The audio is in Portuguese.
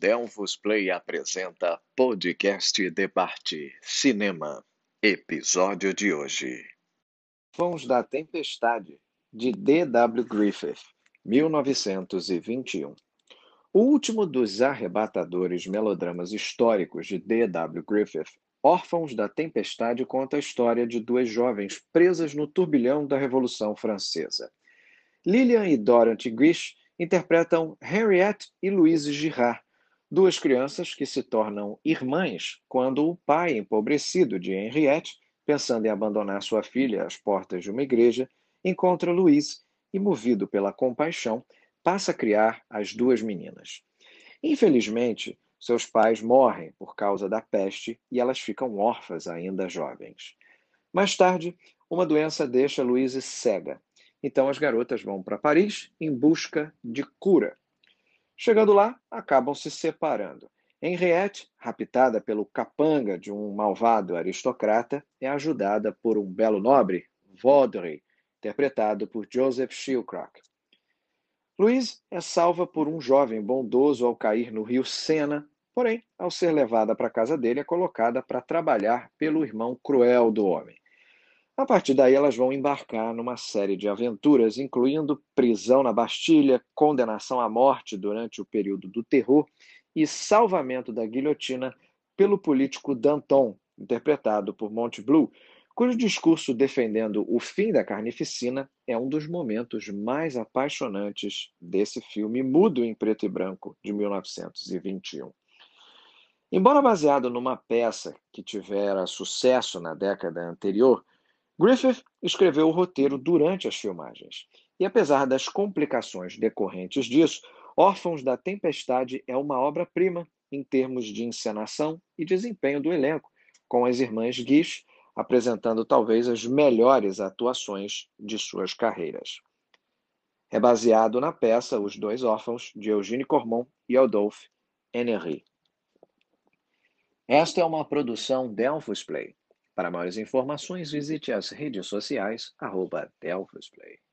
Delvos Play apresenta Podcast Debate Cinema. Episódio de hoje. Fãs da Tempestade, de D.W. Griffith, 1921. O último dos arrebatadores melodramas históricos de D.W. Griffith, Órfãos da Tempestade conta a história de duas jovens presas no turbilhão da Revolução Francesa. Lillian e Dorothy Grish interpretam Henriette e Louise Girard, duas crianças que se tornam irmãs quando o pai empobrecido de Henriette, pensando em abandonar sua filha às portas de uma igreja, encontra Louise e, movido pela compaixão, passa a criar as duas meninas. Infelizmente, seus pais morrem por causa da peste e elas ficam órfãs ainda jovens. Mais tarde, uma doença deixa Louise cega então as garotas vão para Paris em busca de cura. Chegando lá, acabam se separando. Henriette, raptada pelo capanga de um malvado aristocrata, é ajudada por um belo nobre, Vaudry, interpretado por Joseph Schilkrock. Louise é salva por um jovem bondoso ao cair no rio Sena, porém, ao ser levada para a casa dele, é colocada para trabalhar pelo irmão cruel do homem. A partir daí, elas vão embarcar numa série de aventuras, incluindo prisão na Bastilha, condenação à morte durante o período do terror e salvamento da guilhotina pelo político Danton, interpretado por Monte Blue, cujo discurso defendendo o fim da carnificina é um dos momentos mais apaixonantes desse filme mudo em preto e branco de 1921. Embora baseado numa peça que tivera sucesso na década anterior, Griffith escreveu o roteiro durante as filmagens. E apesar das complicações decorrentes disso, Órfãos da Tempestade é uma obra-prima em termos de encenação e desempenho do elenco, com as irmãs Guiche apresentando talvez as melhores atuações de suas carreiras. É baseado na peça Os Dois Órfãos, de Eugène Cormon e Adolphe Henry. Esta é uma produção Delphos Play. Para maiores informações, visite as redes sociais, arroba Delphosplay.